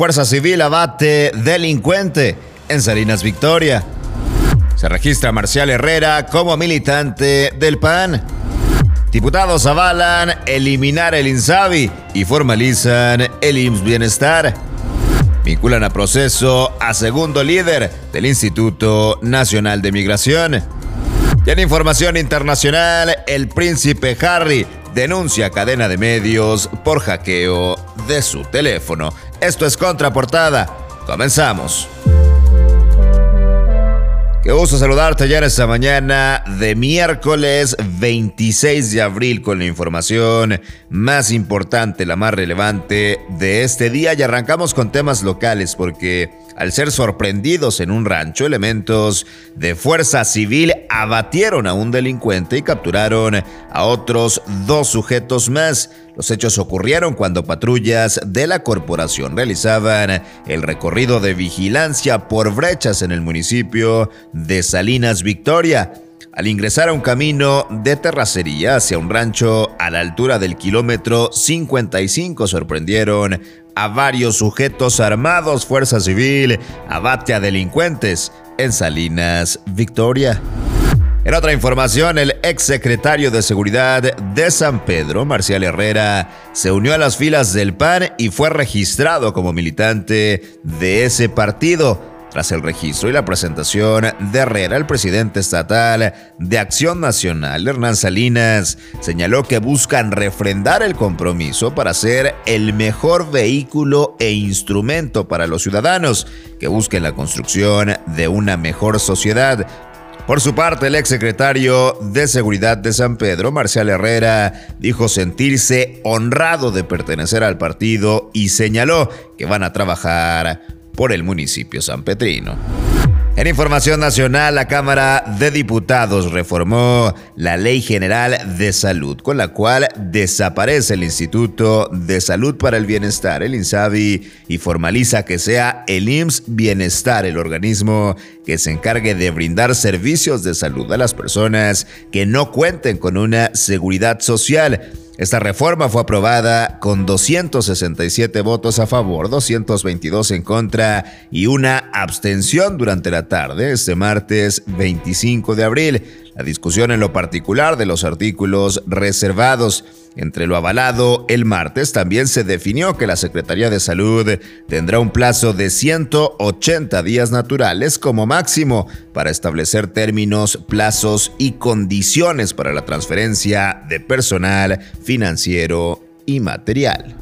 Fuerza Civil abate delincuente en Salinas Victoria. Se registra Marcial Herrera como militante del PAN. Diputados avalan eliminar el INSABI y formalizan el IMSS Bienestar. Vinculan a proceso a segundo líder del Instituto Nacional de Migración. Y en información internacional, el príncipe Harry denuncia cadena de medios por hackeo de su teléfono. Esto es Contraportada. Comenzamos. Qué gusto saludarte ya en esta mañana de miércoles 26 de abril con la información más importante, la más relevante de este día y arrancamos con temas locales porque al ser sorprendidos en un rancho, elementos de fuerza civil abatieron a un delincuente y capturaron a otros dos sujetos más. Los hechos ocurrieron cuando patrullas de la corporación realizaban el recorrido de vigilancia por brechas en el municipio de Salinas Victoria. Al ingresar a un camino de terracería hacia un rancho a la altura del kilómetro 55 sorprendieron a varios sujetos armados, Fuerza Civil abate a delincuentes en Salinas, Victoria. En otra información, el exsecretario de Seguridad de San Pedro, Marcial Herrera, se unió a las filas del PAN y fue registrado como militante de ese partido. Tras el registro y la presentación de Herrera, el presidente estatal de Acción Nacional, Hernán Salinas, señaló que buscan refrendar el compromiso para ser el mejor vehículo e instrumento para los ciudadanos que busquen la construcción de una mejor sociedad. Por su parte, el exsecretario de Seguridad de San Pedro, Marcial Herrera, dijo sentirse honrado de pertenecer al partido y señaló que van a trabajar por el municipio sanpetrino. En información nacional, la Cámara de Diputados reformó la Ley General de Salud, con la cual desaparece el Instituto de Salud para el Bienestar, el INSABI, y formaliza que sea el IMSS Bienestar, el organismo que se encargue de brindar servicios de salud a las personas que no cuenten con una seguridad social. Esta reforma fue aprobada con 267 votos a favor, 222 en contra y una abstención durante la tarde este martes 25 de abril. La discusión en lo particular de los artículos reservados entre lo avalado el martes también se definió que la Secretaría de Salud tendrá un plazo de 180 días naturales como máximo para establecer términos, plazos y condiciones para la transferencia de personal financiero y material.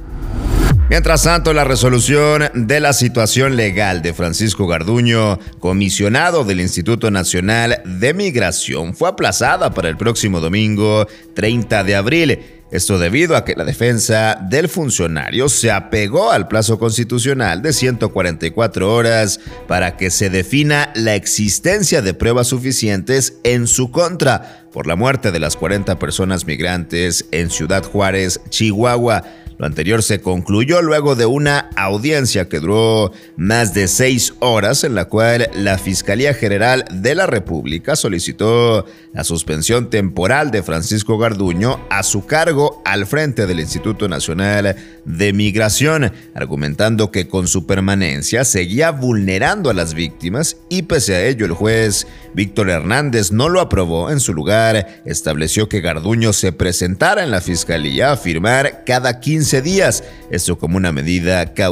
Mientras tanto, la resolución de la situación legal de Francisco Garduño, comisionado del Instituto Nacional de Migración, fue aplazada para el próximo domingo 30 de abril. Esto debido a que la defensa del funcionario se apegó al plazo constitucional de 144 horas para que se defina la existencia de pruebas suficientes en su contra por la muerte de las 40 personas migrantes en Ciudad Juárez, Chihuahua. Lo anterior se concluyó luego de una audiencia que duró más de seis horas en la cual la Fiscalía General de la República solicitó la suspensión temporal de Francisco Garduño a su cargo al frente del Instituto Nacional de Migración, argumentando que con su permanencia seguía vulnerando a las víctimas y pese a ello el juez Víctor Hernández no lo aprobó. En su lugar, estableció que Garduño se presentara en la Fiscalía a firmar cada 15 días, esto como una medida cautelar.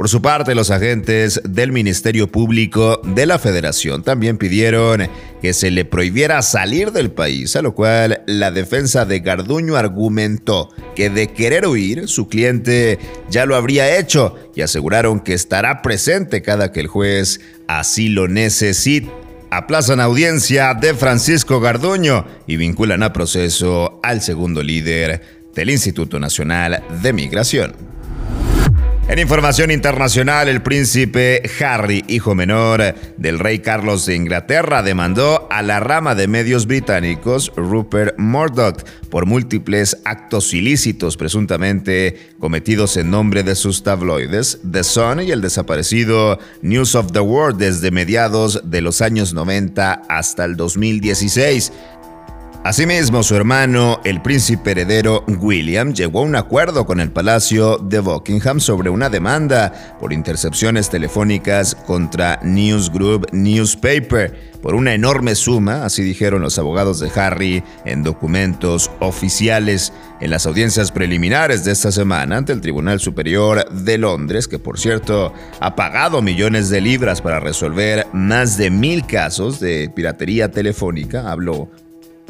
Por su parte, los agentes del Ministerio Público de la Federación también pidieron que se le prohibiera salir del país, a lo cual la defensa de Garduño argumentó que de querer huir, su cliente ya lo habría hecho y aseguraron que estará presente cada que el juez así lo necesite. Aplazan audiencia de Francisco Garduño y vinculan a proceso al segundo líder del Instituto Nacional de Migración. En información internacional, el príncipe Harry, hijo menor del rey Carlos de Inglaterra, demandó a la rama de medios británicos Rupert Murdoch por múltiples actos ilícitos presuntamente cometidos en nombre de sus tabloides The Sun y el desaparecido News of the World desde mediados de los años 90 hasta el 2016. Asimismo, su hermano, el príncipe heredero William, llegó a un acuerdo con el Palacio de Buckingham sobre una demanda por intercepciones telefónicas contra News Group Newspaper por una enorme suma, así dijeron los abogados de Harry en documentos oficiales en las audiencias preliminares de esta semana ante el Tribunal Superior de Londres, que por cierto ha pagado millones de libras para resolver más de mil casos de piratería telefónica. Habló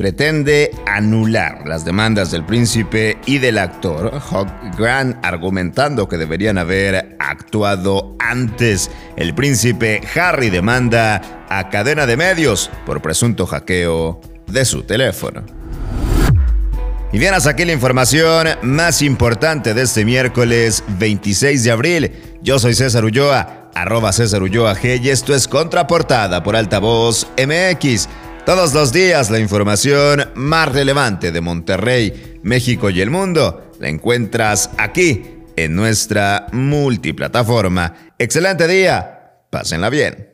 pretende anular las demandas del príncipe y del actor Hugh Grant, argumentando que deberían haber actuado antes. El príncipe Harry demanda a cadena de medios por presunto hackeo de su teléfono. Y bien, hasta aquí la información más importante de este miércoles 26 de abril. Yo soy César Ulloa, arroba César Ulloa G, y esto es Contraportada por Altavoz MX. Todos los días la información más relevante de Monterrey, México y el mundo la encuentras aquí en nuestra multiplataforma. Excelente día, pásenla bien.